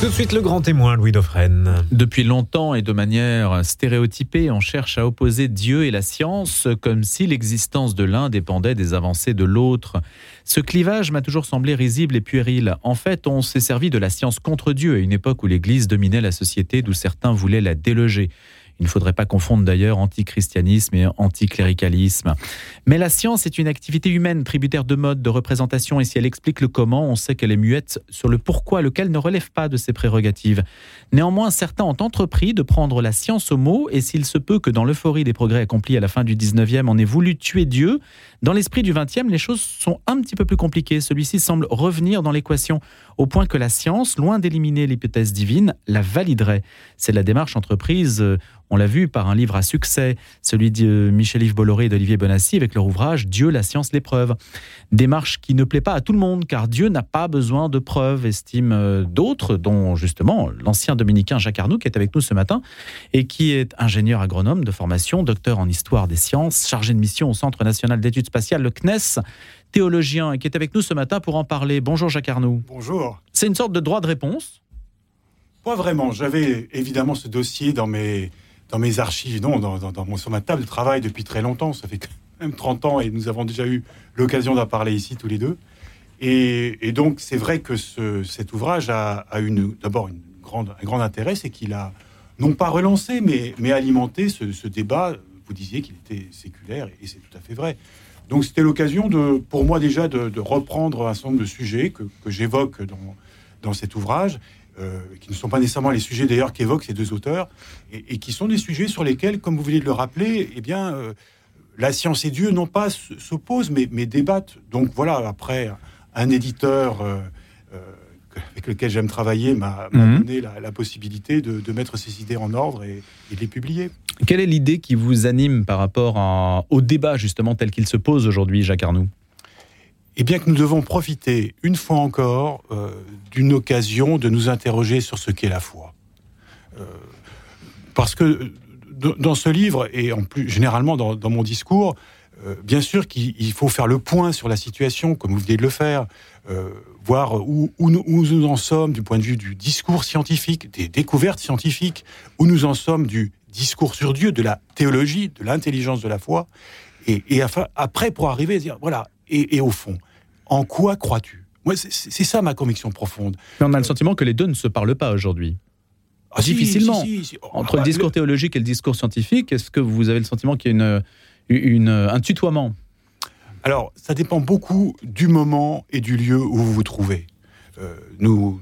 Tout de suite le grand témoin, Louis Dauphren. Depuis longtemps et de manière stéréotypée, on cherche à opposer Dieu et la science comme si l'existence de l'un dépendait des avancées de l'autre. Ce clivage m'a toujours semblé risible et puéril. En fait, on s'est servi de la science contre Dieu à une époque où l'Église dominait la société d'où certains voulaient la déloger. Il ne faudrait pas confondre d'ailleurs antichristianisme et anticléricalisme. Mais la science est une activité humaine, tributaire de mode, de représentation, et si elle explique le comment, on sait qu'elle est muette sur le pourquoi, lequel ne relève pas de ses prérogatives. Néanmoins, certains ont entrepris de prendre la science au mot, et s'il se peut que dans l'euphorie des progrès accomplis à la fin du 19e, on ait voulu tuer Dieu, dans l'esprit du 20e, les choses sont un petit peu plus compliquées. Celui-ci semble revenir dans l'équation, au point que la science, loin d'éliminer l'hypothèse divine, la validerait. C'est la démarche entreprise euh, on l'a vu par un livre à succès, celui de Michel-Yves Bolloré et d'Olivier Bonassi avec leur ouvrage Dieu, la science, l'épreuve. Démarche qui ne plaît pas à tout le monde car Dieu n'a pas besoin de preuves, estiment euh, d'autres, dont justement l'ancien dominicain Jacques Arnoux qui est avec nous ce matin et qui est ingénieur agronome de formation, docteur en histoire des sciences, chargé de mission au Centre national d'études le CNES, théologien qui est avec nous ce matin pour en parler. Bonjour Jacques Arnoux. Bonjour. C'est une sorte de droit de réponse? Pas vraiment. J'avais évidemment ce dossier dans mes dans mes archives, non, dans, dans, mon, sur ma table de travail depuis très longtemps. Ça fait quand même 30 ans et nous avons déjà eu l'occasion d'en parler ici tous les deux. Et, donc, c'est vrai que cet ouvrage a, une, d'abord une grande, un grand intérêt, c'est qu'il a non pas relancé, mais, mais alimenté ce, débat. Vous disiez qu'il était séculaire, et c'est tout à fait vrai. Donc, c'était l'occasion de, pour moi déjà de, reprendre un certain nombre de sujets que, j'évoque dans, dans cet ouvrage euh, qui ne sont pas nécessairement les sujets d'ailleurs qu'évoquent ces deux auteurs, et, qui sont des sujets sur lesquels, comme vous venez de le rappeler, eh bien, euh, la science et Dieu non pas s'opposent, mais, mais, débattent. Donc voilà, après, un éditeur euh, avec lequel j'aime travailler m'a mhm. donné la, possibilité de, mettre ces idées en ordre et, de les publier. Quelle est l'idée qui vous anime par rapport au débat justement tel qu'il se pose aujourd'hui, Jacques Arnoux? Et bien que nous devons profiter, une fois encore, euh, d'une occasion de nous interroger sur ce qu'est la foi. Euh, parce que dans ce livre, et en plus généralement dans, mon discours, bien sûr qu'il faut faire le point sur la situation, comme vous venez de le faire, voir où, où, nous, où, nous, en sommes du point de vue du discours scientifique, des découvertes scientifiques, où nous en sommes du discours sur Dieu, de la théologie, de l'intelligence de la foi, et, et après pour arriver à dire, voilà, et, et au fond, en quoi crois-tu? Moi, c'est ça ma conviction profonde. Mais on a le sentiment que les deux ne se parlent pas aujourd'hui. Ah, Difficilement. Entre le ah, discours théologique et le discours scientifique, est-ce que vous avez le sentiment qu'il y a une, un tutoiement Alors, ça dépend beaucoup du moment et du lieu où vous vous trouvez. Euh, nous,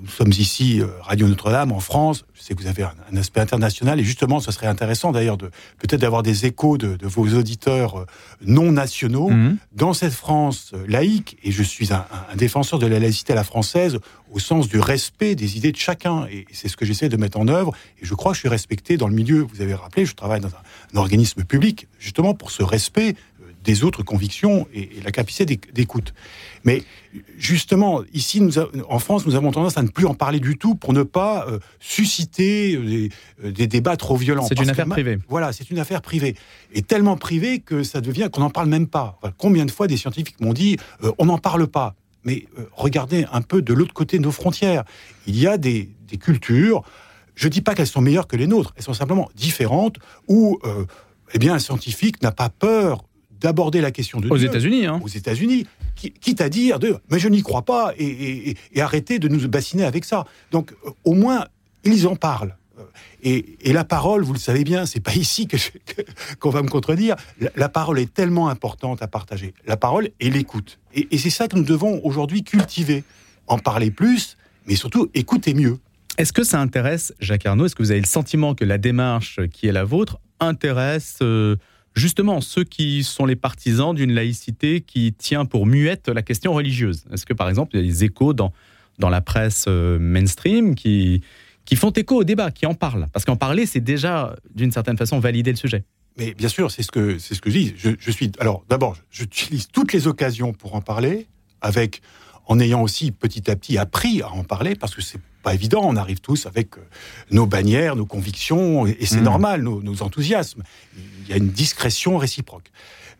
nous sommes ici, euh, Radio Notre-Dame, en France. Je sais que vous avez un, aspect international et justement, ce serait intéressant d'ailleurs de peut-être d'avoir des échos de, vos auditeurs euh, non nationaux mhm. dans cette France euh, laïque. Et je suis un, défenseur de la laïcité à la française au sens du respect des idées de chacun. Et c'est ce que j'essaie de mettre en œuvre. Et je crois que je suis respecté dans le milieu. Vous avez rappelé, je travaille dans un organisme public justement pour ce respect des autres convictions et, la capacité d'écoute. Mais justement, ici, nous en France, nous avons tendance à ne plus en parler du tout pour ne pas euh, susciter euh, euh, des, débats trop violents. C'est une affaire privée. Voilà, c'est une affaire privée. Et tellement privée que ça devient qu'on n'en parle même pas. combien de fois des scientifiques m'ont dit on n'en parle pas Mais regardez un peu de l'autre côté de nos frontières. Il y a des, cultures, je ne dis pas qu'elles sont meilleures que les nôtres, elles sont simplement différentes, où eh bien, un scientifique n'a pas peur d'aborder la question de aux États-Unis, hein. aux États-Unis, quitte à dire de mais je n'y crois pas et, arrêter de nous bassiner avec ça. Donc euh, au moins ils en parlent. Euh, et, la parole, vous le savez bien, c'est pas ici que qu'on va me contredire. La, parole est tellement importante à partager. La parole et l'écoute. Et, et c'est ça que nous devons aujourd'hui cultiver. En parler plus, mais surtout écouter mieux. Est-ce que ça intéresse Jacques Arnaud? Est-ce que vous avez le sentiment que la démarche qui est la vôtre intéresse euh, justement ceux qui sont les partisans d'une laïcité qui tient pour muette la question religieuse Est-ce que par exemple il y a des échos dans, dans la presse euh, mainstream qui, qui font écho au débat, qui en parlent? Parce qu'en parler, c'est déjà d'une certaine façon valider le sujet. Mais bien sûr, c'est ce que c'est ce que je dis. Je, suis alors d'abord, j'utilise toutes les occasions pour en parler, avec en ayant aussi petit à petit appris à en parler, parce que c'est pas évident. On arrive tous avec euh, nos bannières, nos convictions, et c'est mmh. normal, nos, enthousiasmes. Il y a une discrétion réciproque.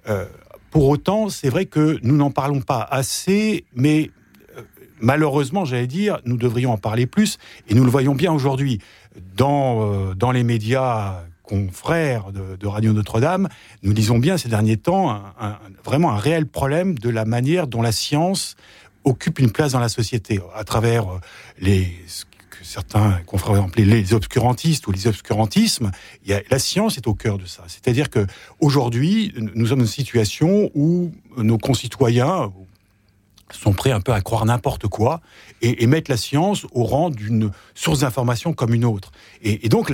Euh, pour autant, c'est vrai que nous n'en parlons pas assez, mais euh, malheureusement, j'allais dire, nous devrions en parler plus, et nous le voyons bien aujourd'hui. Dans, euh, dans les médias confrères de, Radio Notre-Dame, nous disons bien ces derniers temps vraiment un réel problème de la manière dont la science occupe une place dans la société, à travers euh, les, que certains confrères appeler les obscurantistes ou les obscurantismes, il y a, la science est au cœur de ça. C'est-à-dire que aujourd'hui, nous sommes dans une situation où nos concitoyens, sont prêts un peu à croire n'importe quoi et, mettre la science au rang d'une source d'information comme une autre. Et, donc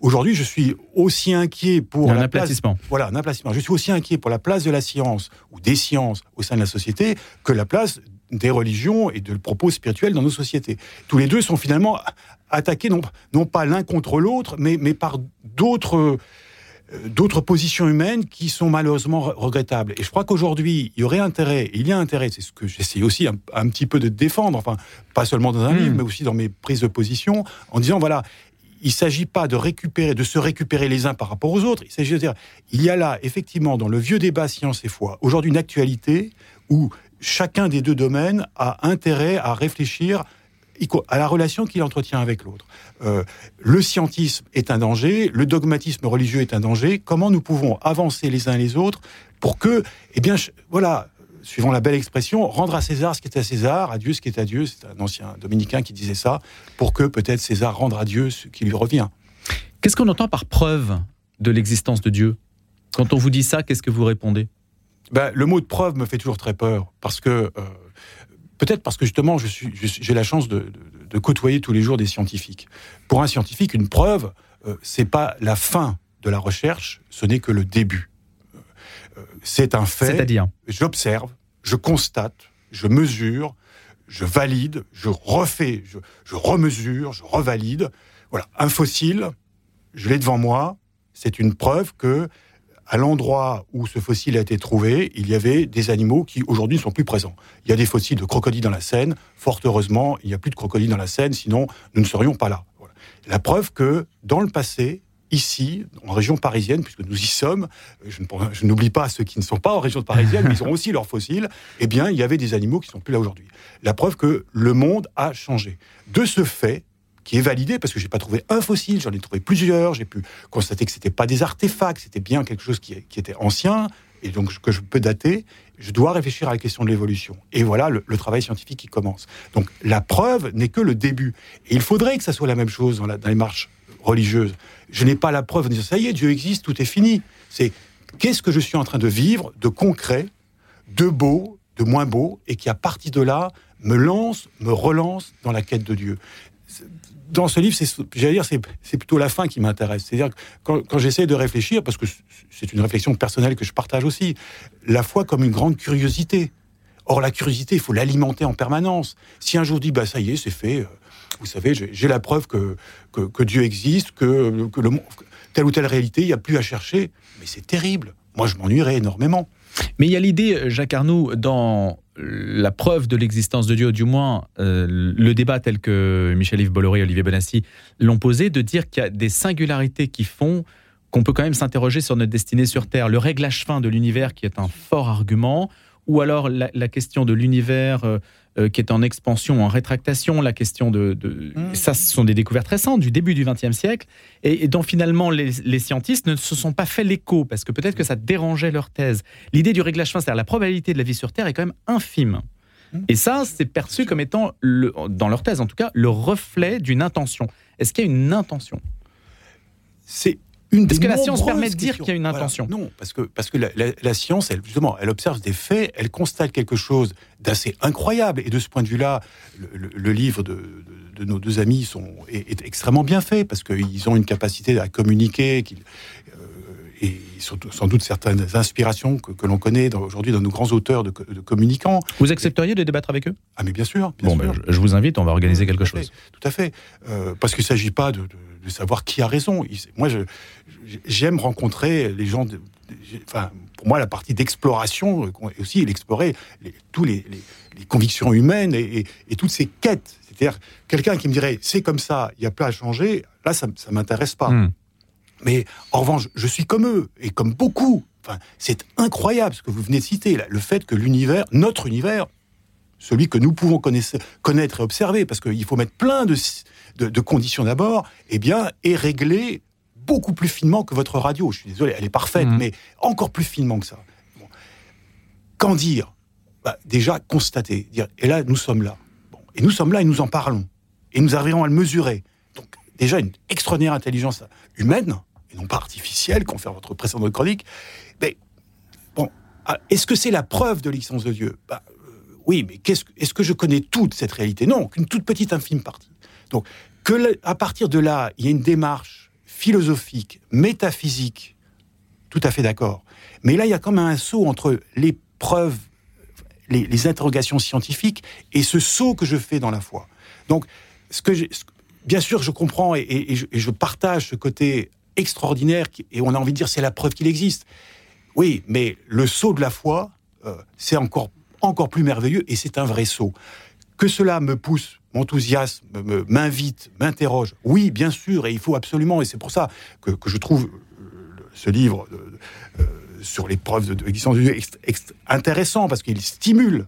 aujourd'hui, je suis aussi inquiet pour un aplatissement. voilà, un aplatissement. Je suis aussi inquiet pour la place de la science ou des sciences au sein de la société que la place des religions et de propos spirituels dans nos sociétés. Tous les deux sont finalement attaqués non, non pas l'un contre l'autre, mais, mais par d'autres euh, d'autres positions humaines qui sont malheureusement regrettables. Et je crois qu'aujourd'hui, il y aurait intérêt, il y a intérêt, c'est ce que j'essaie aussi un, petit peu de défendre, enfin, pas seulement dans un hmm. livre, mais aussi dans mes prises de position, en disant, voilà, il ne s'agit pas de récupérer, de se récupérer les uns par rapport aux autres. Il s'agit de dire, il y a là, effectivement, dans le vieux débat science et foi, aujourd'hui une actualité où chacun des deux domaines a intérêt à réfléchir à la relation qu'il entretient avec l'autre. Euh, le scientisme est un danger, le dogmatisme religieux est un danger. Comment nous pouvons avancer les uns les autres pour que, eh bien, voilà, suivant la belle expression, rendre à César ce qui est à César, à Dieu ce qui est à Dieu. C'est un ancien dominicain qui disait ça, pour que peut-être César rende à Dieu ce qui lui revient. Qu'est-ce qu'on entend par preuve de l'existence de Dieu? Quand on vous dit ça, qu'est-ce que vous répondez? Ben, Le mot de preuve me fait toujours très peur, parce que... Euh, Peut-être parce que justement, j'ai la chance de, côtoyer tous les jours des scientifiques. Pour un scientifique, une preuve, euh, c'est pas la fin de la recherche, ce n'est que le début. Euh, c'est un fait. C'est-à-dire J'observe, je constate, je mesure, je valide, je refais, je, je remesure, je revalide. Voilà, un fossile, je l'ai devant moi, c'est une preuve que à l'endroit où ce fossile a été trouvé, il y avait des animaux qui aujourd'hui ne sont plus présents. Il y a des fossiles de crocodiles dans la Seine. Fort heureusement, il n'y a plus de crocodiles dans la Seine, sinon nous ne serions pas là. La preuve que dans le passé, ici, en région parisienne, puisque nous y sommes, je, n'oublie pas ceux qui ne sont pas en région parisienne, mais ils ont aussi leurs fossiles, eh bien, il y avait des animaux qui ne sont plus là aujourd'hui. La preuve que le monde a changé. De ce fait, qui est validé parce que j'ai pas trouvé un fossile, j'en ai trouvé plusieurs. J'ai pu constater que c'était pas des artefacts, c'était bien quelque chose qui, était ancien et donc que je peux dater. Je dois réfléchir à la question de l'évolution. Et voilà le, travail scientifique qui commence. Donc la preuve n'est que le début. Et il faudrait que ça soit la même chose dans, dans les marches religieuses. Je n'ai pas la preuve de dire ça y est, Dieu existe, tout est fini. C'est qu'est-ce que je suis en train de vivre de concret, de beau, de moins beau, et qui à partir de là me lance, me relance dans la quête de Dieu dans ce livre, j'allais dire, c'est plutôt la fin qui m'intéresse. C'est-à-dire quand, j'essaie de réfléchir, parce que c'est une réflexion personnelle que je partage aussi, la foi comme une grande curiosité. Or, la curiosité, il faut l'alimenter en permanence. Si un jour dit, bah ça y est, c'est fait, euh, vous savez, j'ai la preuve que, Dieu existe, que, que le, telle ou telle réalité, il n'y a plus à chercher, mais c'est terrible. Moi, je m'ennuierais énormément. Mais il y a l'idée, Jacques Arnoux, dans la preuve de l'existence de Dieu, du moins euh, le débat tel que Michel-Yves Bolloré et Olivier Benassi l'ont posé, de dire qu'il y a des singularités qui font qu'on peut quand même s'interroger sur notre destinée sur Terre. Le réglage fin de l'univers qui est un fort argument, ou alors la, question de l'univers euh, euh, qui est en expansion, en rétractation, la question de... Mmh. Ça, ce sont des découvertes récentes du début du XXe siècle, et, dont finalement les, scientistes ne se sont pas fait l'écho, parce que peut-être que ça dérangeait leur thèse. L'idée du réglage fin, c'est-à-dire la probabilité de la vie sur Terre est quand même infime. Mmh. Et ça, c'est perçu comme étant, le, dans leur thèse en tout cas, le reflet d'une intention. Est-ce qu'il y a une intention? C'est est-ce que la science permet de dire qu'il y a une intention. Non, parce que, parce que la, science, elle, justement, elle observe des faits, elle constate quelque chose d'assez incroyable. Et de ce point de vue-là, le, livre de, nos deux amis sont, est, extrêmement bien fait, parce qu'ils ont une capacité à communiquer, euh, et surtout, sans doute certaines inspirations que, l'on connaît aujourd'hui dans nos grands auteurs de, communicants. Vous accepteriez de débattre avec eux? Ah mais bien sûr. bon, ben, je, vous invite, on va organiser quelque chose. tout à fait. Euh, parce qu'il ne s'agit pas de de savoir qui a raison. Moi, j'aime rencontrer les gens. enfin, pour moi, la partie d'exploration, et aussi l'explorer tous les, convictions humaines et, toutes ces quêtes. C'est-à-dire, quelqu'un qui me dirait c'est comme ça, il n'y a pas à changer, là, ça ne m'intéresse pas. Hmm. Mais en revanche, je suis comme eux, et comme beaucoup. Enfin, c'est incroyable ce que vous venez de citer, le fait que l'univers, notre univers, celui que nous pouvons connaître, et observer, parce qu'il faut mettre plein de, de, conditions d'abord, eh bien, est réglé beaucoup plus finement que votre radio. Je suis désolé, elle est parfaite, mmh. mais encore plus finement que ça. Qu'en dire? Bah, Déjà, constater. Dire, et là, nous sommes là. et nous sommes là et nous en parlons. Et nous arriverons à le mesurer. Déjà, une extraordinaire intelligence humaine, et non pas artificielle, confère votre précédente chronique. Mais, bon, ah, est-ce que c'est la preuve de l'existence de Dieu? Bah, euh, Oui, mais est-ce que je connais toute cette réalité? Non, qu'une toute petite infime partie. Donc, que à partir de là, il y a une démarche philosophique, métaphysique, tout à fait d'accord. Mais là, il y a comme un saut entre les preuves, les, interrogations scientifiques et ce saut que je fais dans la foi. Donc, ce que bien sûr, je comprends et, je, partage ce côté extraordinaire et on a envie de dire c'est la preuve qu'il existe. Oui, mais le saut de la foi, euh, c'est encore encore plus merveilleux et c'est un vrai saut. Que cela me pousse, m'enthousiasme, m'invite, m'interroge. Oui, bien sûr, et il faut absolument, et c'est pour ça que, je trouve euh, ce livre euh, sur les preuves de, l'existence de Dieu intéressant parce qu'il stimule.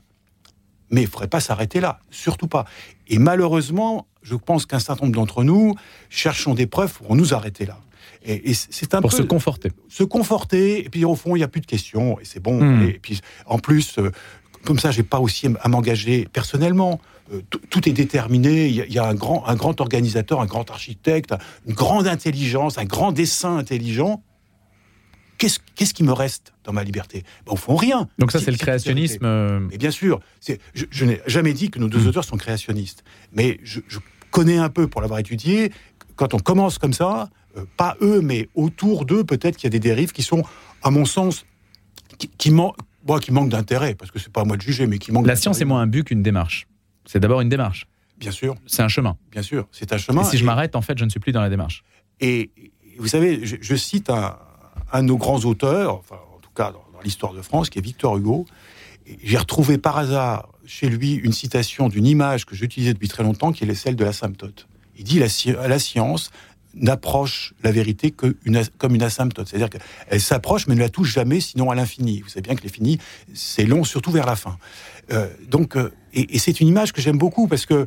Mais il ne faudrait pas s'arrêter là, surtout pas. Et malheureusement, je pense qu'un certain nombre d'entre nous cherchons des preuves pour nous arrêter là. Et, c'est un pour se conforter. Se conforter, et puis au fond, il n'y a plus de questions, et c'est bon. Hmm. Et puis en plus, euh, comme ça, j'ai pas aussi à m'engager personnellement. Euh, tout est déterminé. Il y, a, un grand, un grand organisateur, un grand architecte, une grande intelligence, un grand dessin intelligent qu'est-ce qui me reste dans ma liberté? Ben, Au fond, rien. Donc ça, c'est le créationnisme. Euh, mais bien sûr, je, je n'ai jamais dit que nos deux hmm. auteurs sont créationnistes, mais je, un peu, pour l'avoir étudié, quand on commence comme ça, euh, pas eux, mais autour d'eux, peut-être qu'il y a des dérives qui sont, à mon sens, qui, qui, qui manquent d'intérêt, parce que c'est pas à moi de juger, mais qui manquent La science est moins un but qu'une démarche. C'est d'abord une démarche. Bien sûr. C'est un chemin. Bien sûr, c'est un chemin. Et si je m'arrête, en fait, je ne suis plus dans la démarche. Et vous savez, je cite un, un de nos grands auteurs, enfin, en tout cas dans, l'histoire de France, qui est Victor Hugo. J'ai retrouvé par hasard chez lui une citation d'une image que j'utilisais depuis très longtemps, qui est celle de l'asymptote. Il dit la, science n'approche la vérité que comme une asymptote. C'est-à-dire qu'elle s'approche, mais ne la touche jamais, sinon à l'infini. Vous savez bien que l'infini, c'est long, surtout vers la fin. Euh, donc, euh, et, et c'est une image que j'aime beaucoup, parce que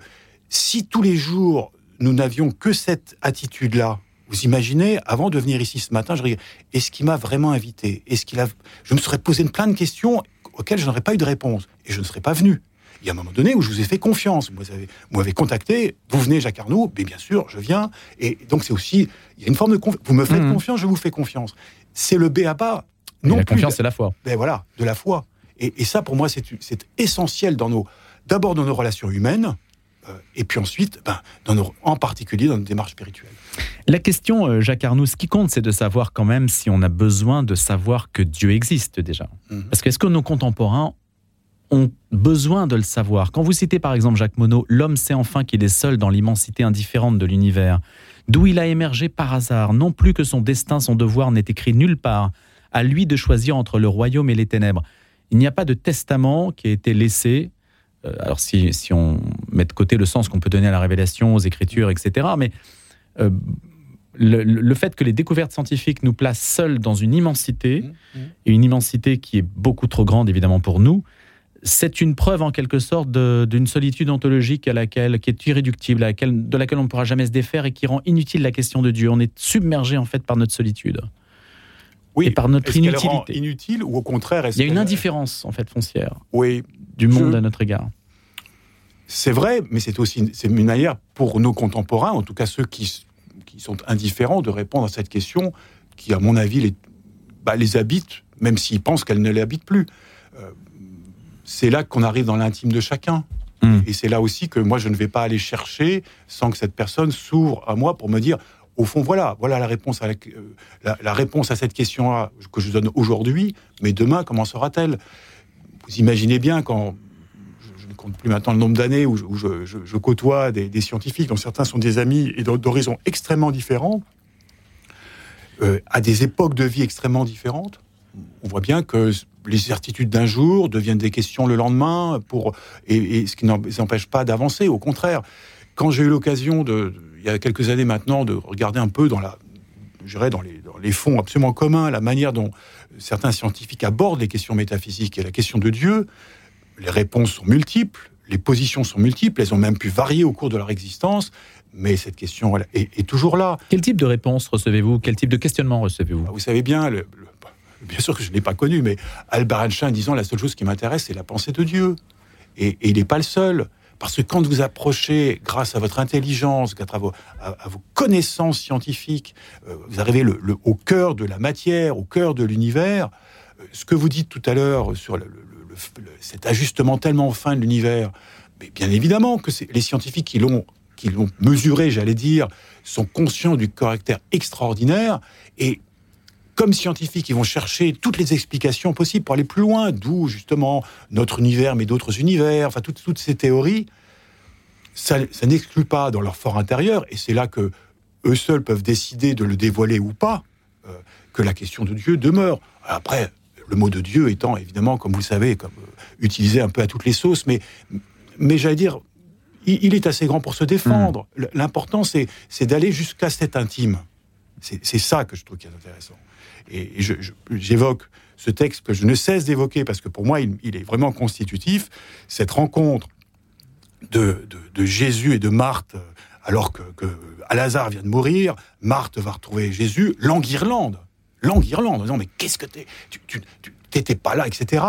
si tous les jours, nous n'avions que cette attitude-là, vous imaginez, avant de venir ici ce matin, je dis est-ce qu'il m'a vraiment invité? Est-ce qu'il a Je me serais posé plein de questions auxquelles je n'aurais pas eu de réponse et je ne serais pas venu. Il y a un moment donné où je vous ai fait confiance. Vous m'avez contacté, vous venez Jacques Arnaud, mais bien sûr, je viens. Et donc c'est aussi, il y a une forme de confiance. Vous me faites mmh. confiance, je vous fais confiance. C'est le B à bas. Non la confiance, c'est la foi. Ben voilà, de la foi. Et, et ça, pour moi, c'est essentiel dans nos, d'abord dans nos relations humaines, euh, et puis ensuite, ben, en particulier dans une démarche spirituelle. La question, euh, Jacques Arnoux, ce qui compte, c'est de savoir quand même si on a besoin de savoir que Dieu existe déjà. Mhm. Parce qu'est-ce que nos contemporains ont besoin de le savoir Quand vous citez par exemple Jacques Monod, l'homme sait enfin qu'il est seul dans l'immensité indifférente de l'univers, d'où il a émergé par hasard, non plus que son destin, son devoir n'est écrit nulle part, à lui de choisir entre le royaume et les ténèbres. Il n'y a pas de testament qui a été laissé euh, alors si, on met de côté le sens qu'on peut donner à la révélation, aux écritures, etc., mais euh, le, fait que les découvertes scientifiques nous placent seuls dans une immensité, mmh, mmh. et une immensité qui est beaucoup trop grande évidemment pour nous, c'est une preuve en quelque sorte d'une solitude ontologique à laquelle, qui est irréductible, à laquelle, de laquelle on ne pourra jamais se défaire et qui rend inutile la question de Dieu. On est submergé en fait par notre solitude. Oui, et par notre inutilité. inutile ou au contraire Il y a une indifférence en fait foncière. Oui, du monde à notre égard. C'est vrai, mais c'est aussi une manière pour nos contemporains, en tout cas ceux qui, qui sont indifférents, de répondre à cette question qui, à mon avis, les, bah, les habite, même s'ils pensent qu'elle ne les habite plus. Euh, c'est là qu'on arrive dans l'intime de chacun. Hmm. Et c'est là aussi que moi, je ne vais pas aller chercher sans que cette personne s'ouvre à moi pour me dire, au fond, voilà, voilà la réponse à, la, euh, la réponse à cette question-là que je donne aujourd'hui, mais demain, comment sera-t-elle? Vous imaginez bien quand je ne compte plus maintenant le nombre d'années où, je, côtoie des, scientifiques, dont certains sont des amis et d'horizons extrêmement différents, euh, à des époques de vie extrêmement différentes. On voit bien que les certitudes d'un jour deviennent des questions le lendemain, pour, et, ce qui n'empêche pas d'avancer. Au contraire, quand j'ai eu l'occasion, de, il y a quelques années maintenant, de regarder un peu dans la, dans les, dans les fonds absolument communs, la manière dont certains scientifiques abordent les questions métaphysiques et la question de Dieu, les réponses sont multiples. les positions sont multiples, elles ont même pu varier au cours de leur existence, mais cette question est, toujours là. Quel type de réponse recevez-vous? Quel type de questionnement recevez-vous? Vous savez bien, bien sûr que je ne l'ai pas connu, mais Albert Einstein disant la seule chose qui m'intéresse, c'est la pensée de Dieu. Et, il n'est pas le seul. Parce que quand vous approchez, grâce à votre intelligence, grâce à vos, à, vos connaissances scientifiques, euh, vous arrivez au cœur de la matière, au cœur de l'univers. Euh, ce que vous dites tout à l'heure sur cet ajustement tellement fin de l'univers, mais bien évidemment que les scientifiques qui l'ont qui l'ont mesuré, j'allais dire, sont conscients du caractère extraordinaire et comme scientifiques, ils vont chercher toutes les explications possibles pour aller plus loin, d'où justement notre univers, mais d'autres univers, enfin toutes, toutes ces théories. Ça, n'exclut pas dans leur fort intérieur, et c'est là que eux seuls peuvent décider de le dévoiler ou pas, euh, que la question de Dieu demeure. Après, le mot de Dieu étant évidemment, comme vous le savez, comme, euh, utilisé un peu à toutes les sauces, mais, mais j'allais dire, il, est assez grand pour se défendre. Mmh. L'important, c'est d'aller jusqu'à cet intime. C'est ça que je trouve qui est intéressant. Et, j'évoque ce texte que je ne cesse d'évoquer parce que pour moi, il, est vraiment constitutif. Cette rencontre de, Jésus et de Marthe, alors que, que Alazare vient de mourir, Marthe va retrouver Jésus, langue-Irlande. Langue-Irlande, en disant Mais qu'est-ce que t'es? Tu n'étais pas là, etc.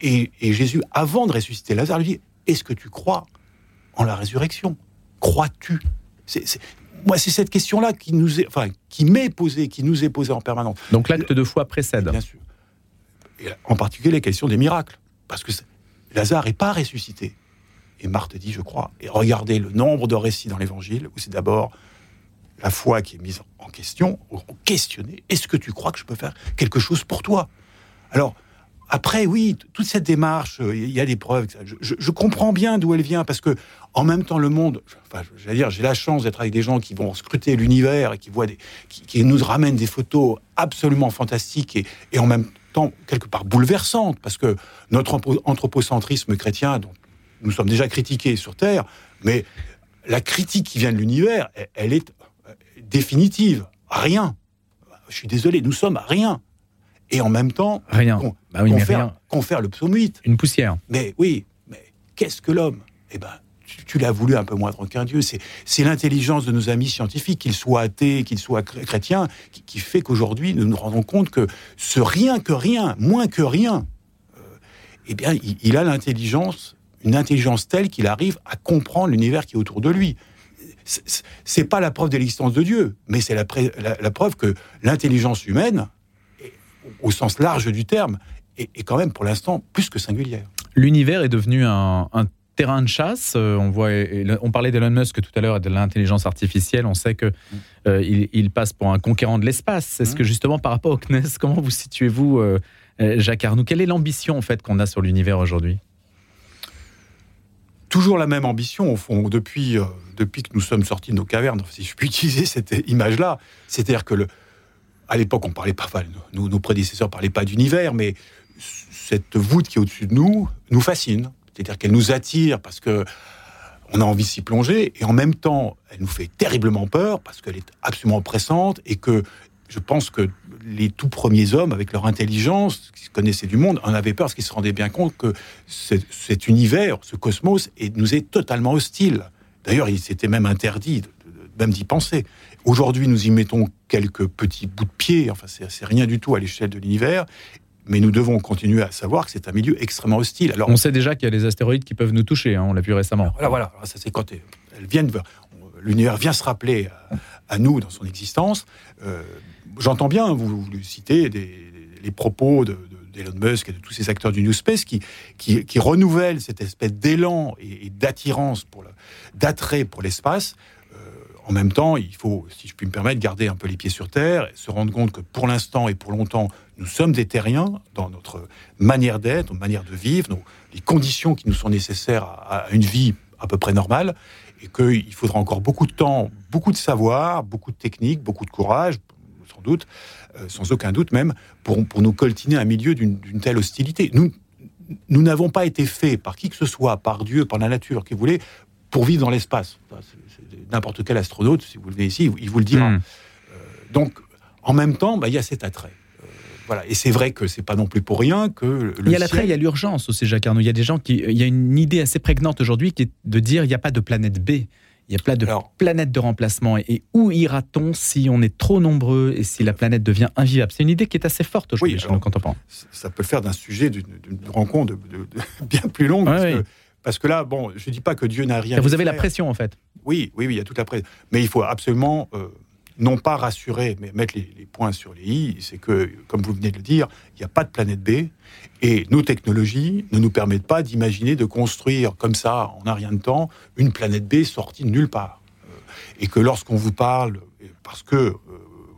Et, et, Jésus, avant de ressusciter Lazare, lui dit Est-ce que tu crois en la résurrection? Crois-tu? Moi, c'est cette question-là qui nous est, enfin, qui m'est posée, qui nous est posée en permanence. Donc l'acte de foi précède. Bien sûr. Et en particulier les questions des miracles, parce que Lazare n'est pas ressuscité. Et Marthe dit, je crois. Et regardez le nombre de récits dans l'Évangile où c'est d'abord la foi qui est mise en question, questionner. Est-ce que tu crois que je peux faire quelque chose pour toi? Alors, après, oui, toute cette démarche, euh, il y a des preuves. Je, comprends bien d'où elle vient parce que, en même temps, le monde. Enfin, j'allais dire, j'ai la chance d'être avec des gens qui vont scruter l'univers et qui nous ramènent des photos absolument fantastiques et, et, en même temps quelque part bouleversantes parce que notre anthropocentrisme chrétien, dont nous sommes déjà critiqués sur Terre, mais la critique qui vient de l'univers, elle est euh, définitive. Rien. Je suis désolé, nous sommes rien et en même temps rien. bah oui, confère, le psaume 8. Une poussière. Mais oui, mais qu'est-ce que l'homme? Eh ben, tu, l'as voulu un peu moindre qu'un dieu. C'est l'intelligence de nos amis scientifiques, qu'ils soient athées, qu'ils soient chrétiens, qui, fait qu'aujourd'hui nous nous rendons compte que ce rien que rien, moins que rien, euh, eh bien, il, a l'intelligence, une intelligence telle qu'il arrive à comprendre l'univers qui est autour de lui c'est pas la preuve de l'existence de Dieu, mais c'est la, la, preuve que l'intelligence humaine au sens large du terme, est, quand même pour l'instant plus que singulière. L'univers est devenu un, terrain de chasse. Euh, on, voit, on parlait d'Elon Musk tout à l'heure et de l'intelligence artificielle. On sait qu'il mm. euh, il passe pour un conquérant de l'espace. Est-ce mm. que justement, par rapport au CNES, comment vous situez-vous, euh, Jacques Arnoux? Quelle est l'ambition en fait qu'on a sur l'univers aujourd'hui? Toujours la même ambition, au fond, depuis, depuis que nous sommes sortis de nos cavernes, si je puis utiliser cette image-là. C'est-à-dire que le, à l'époque, on parlait pas, nos, nos prédécesseurs parlaient pas d'univers, mais cette voûte qui est au-dessus de nous nous fascine. C'est-à-dire qu'elle nous attire parce que on a envie de s'y plonger, et en même temps, elle nous fait terriblement peur parce qu'elle est absolument oppressante et que je pense que les tout premiers hommes, avec leur intelligence, qui connaissaient du monde, en avaient peur parce qu'ils se rendaient bien compte que cet univers, ce cosmos, nous est totalement hostile. D'ailleurs, il s'était même interdit même d'y penser. Aujourd'hui, nous y mettons quelques petits bouts de pied, enfin, c'est rien du tout à l'échelle de l'univers, mais nous devons continuer à savoir que c'est un milieu extrêmement hostile. Alors, on sait déjà qu'il y a des astéroïdes qui peuvent nous toucher, hein, on l'a vu récemment. Voilà, voilà, ça c'est quand elles viennent, l'univers vient se rappeler à, nous dans son existence. Euh, j'entends bien, vous, vous citez les propos de, d'Elon Musk et de tous ces acteurs du New Space qui, qui, renouvellent cette espèce d'élan et, d'attirance, pour d'attrait pour l'espace en même temps, il faut, si je puis me permettre, garder un peu les pieds sur terre, se rendre compte que pour l'instant et pour longtemps, nous sommes des terriens dans notre manière d'être, notre manière de vivre, les conditions qui nous sont nécessaires à, une vie à peu près normale, et qu'il faudra encore beaucoup de temps, beaucoup de savoir, beaucoup de technique, beaucoup de courage, sans doute, euh, sans aucun doute même, pour, pour nous coltiner un milieu d'une telle hostilité. Nous, nous n'avons pas été faits par qui que ce soit, par Dieu, par la nature, qui voulait, pour vivre dans l'espace. N'importe quel astronaute, si vous venez ici, il vous le dira. Hmm. Euh, donc, en même temps, bah, il y a cet attrait. Euh, voilà. Et c'est vrai que c'est pas non plus pour rien que le il y a l'attrait, il y a l'urgence aussi, Jacques Arnaud. Il y a des gens qui, il y a une idée assez prégnante aujourd'hui qui est de dire il n'y a pas de planète B. Il y a plein de planètes de remplacement. Et, où ira-t-on si on est trop nombreux et si la planète devient invivable? C'est une idée qui est assez forte aujourd'hui chez nos contemporains. Ça peut faire d'un sujet d'une rencontre de, bien plus longue. parce, Que, là, bon, je ne dis pas que Dieu n'a rien. Vous avez la pression en fait. Oui, oui, oui, il y a toute la pression. Mais il faut absolument euh, non pas rassurer, mais mettre les, points sur les i, c'est que, comme vous venez de le dire, il n'y a pas de planète B, et nos technologies ne nous permettent pas d'imaginer de construire comme ça, en un rien de temps, une planète B sortie de nulle part. Euh, et que lorsqu'on vous parle, parce que euh,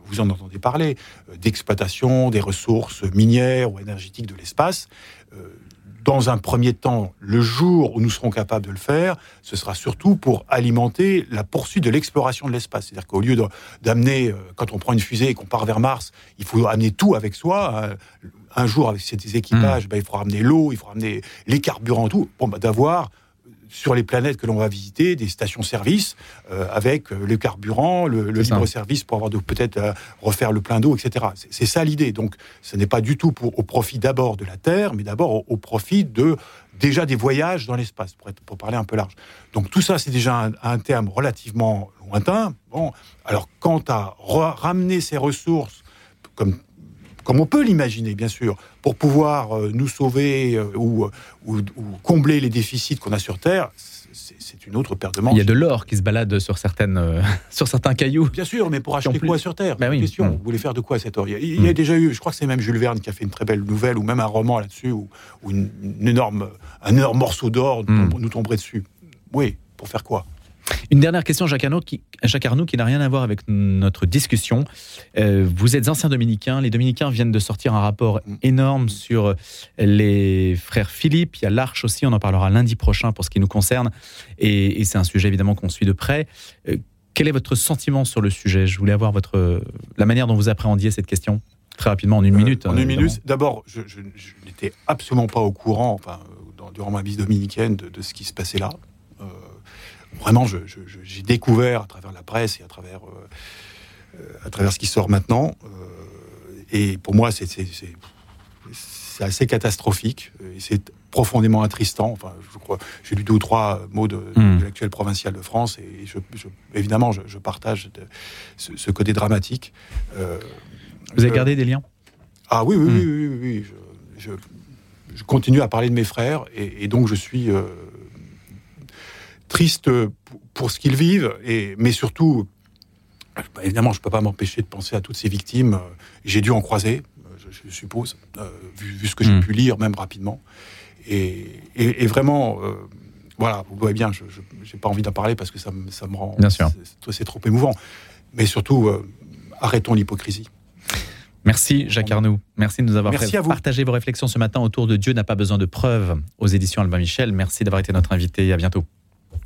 vous en entendez parler, d'exploitation des ressources minières ou énergétiques de l'espace, dans un premier temps, le jour où nous serons capables de le faire, ce sera surtout pour alimenter la poursuite de l'exploration de l'espace. C'est-à-dire qu'au lieu d'amener, euh, quand on prend une fusée et qu'on part vers Mars, il faut amener tout avec soi. Hein. Un jour, avec ces équipages, mmh. ben, il faut ramener l'eau, il faut ramener les carburants, tout. Bon, ben, d'avoir sur les planètes que l'on va visiter, des stations-service euh, avec le carburant, le, libre-service pour avoir peut-être euh, refaire le plein d'eau, etc. C'est ça l'idée. Donc, ce n'est pas du tout pour, au profit d'abord de la Terre, mais d'abord au, profit de déjà des voyages dans l'espace, pour, pour parler un peu large. Donc, tout ça, c'est déjà un, terme relativement lointain. Bon, alors, quant à ramener ces ressources, comme comme on peut l'imaginer, bien sûr, pour pouvoir euh, nous sauver euh, ou, ou, combler les déficits qu'on a sur Terre, c'est une autre paire de manches. Il y a de l'or qui se balade sur, certaines, euh, sur certains cailloux. Bien sûr, mais pour acheter quoi sur Terre? Ben oui. question. Mm. Vous voulez faire de quoi cet or? Il y, a, mm. déjà eu, je crois que c'est même Jules Verne qui a fait une très belle nouvelle ou même un roman là-dessus ou, une, énorme, un énorme morceau d'or mm. nous tomberait dessus. Oui, pour faire quoi? Une dernière question, Jacques Arnaud, qui, qui n'a rien à voir avec notre discussion. Euh, vous êtes ancien dominicain. Les dominicains viennent de sortir un rapport énorme sur les frères Philippe. Il y a l'Arche aussi, on en parlera lundi prochain pour ce qui nous concerne. Et, c'est un sujet évidemment qu'on suit de près. Euh, quel est votre sentiment sur le sujet? Je voulais avoir votre, la manière dont vous appréhendiez cette question très rapidement en une euh, minute. En une minute. D'abord, je, n'étais absolument pas au courant, enfin, durant ma vie dominicaine, de, de, ce qui se passait là vraiment, j'ai découvert à travers la presse et à travers, euh, euh, à travers ce qui sort maintenant. Euh, et pour moi, c'est assez catastrophique et c'est profondément attristant. Enfin, je crois, j'ai lu deux ou trois mots de, hmm. l'actuel provincial de France et évidemment, je, partage ce, côté dramatique. Vous avez gardé des liens? Ah oui, oui, oui, hmm. oui, Je, continue à parler de mes frères et, donc je suis triste pour ce qu'ils vivent, et, mais surtout, évidemment, je ne peux pas m'empêcher de penser à toutes ces victimes. J'ai dû en croiser, je, suppose, euh, vu, ce que j'ai hmm. pu lire, même rapidement. Et, vraiment, euh, voilà, vous voyez bien, je n'ai pas envie d'en parler parce que ça, ça me rend. Bien sûr. C'est trop émouvant. Mais surtout, euh, arrêtons l'hypocrisie. Merci Jacques Arnoux. Merci de nous avoir partagé vos réflexions ce matin autour de Dieu n'a pas besoin de preuves aux éditions Albin Michel. Merci d'avoir été notre invité. À bientôt.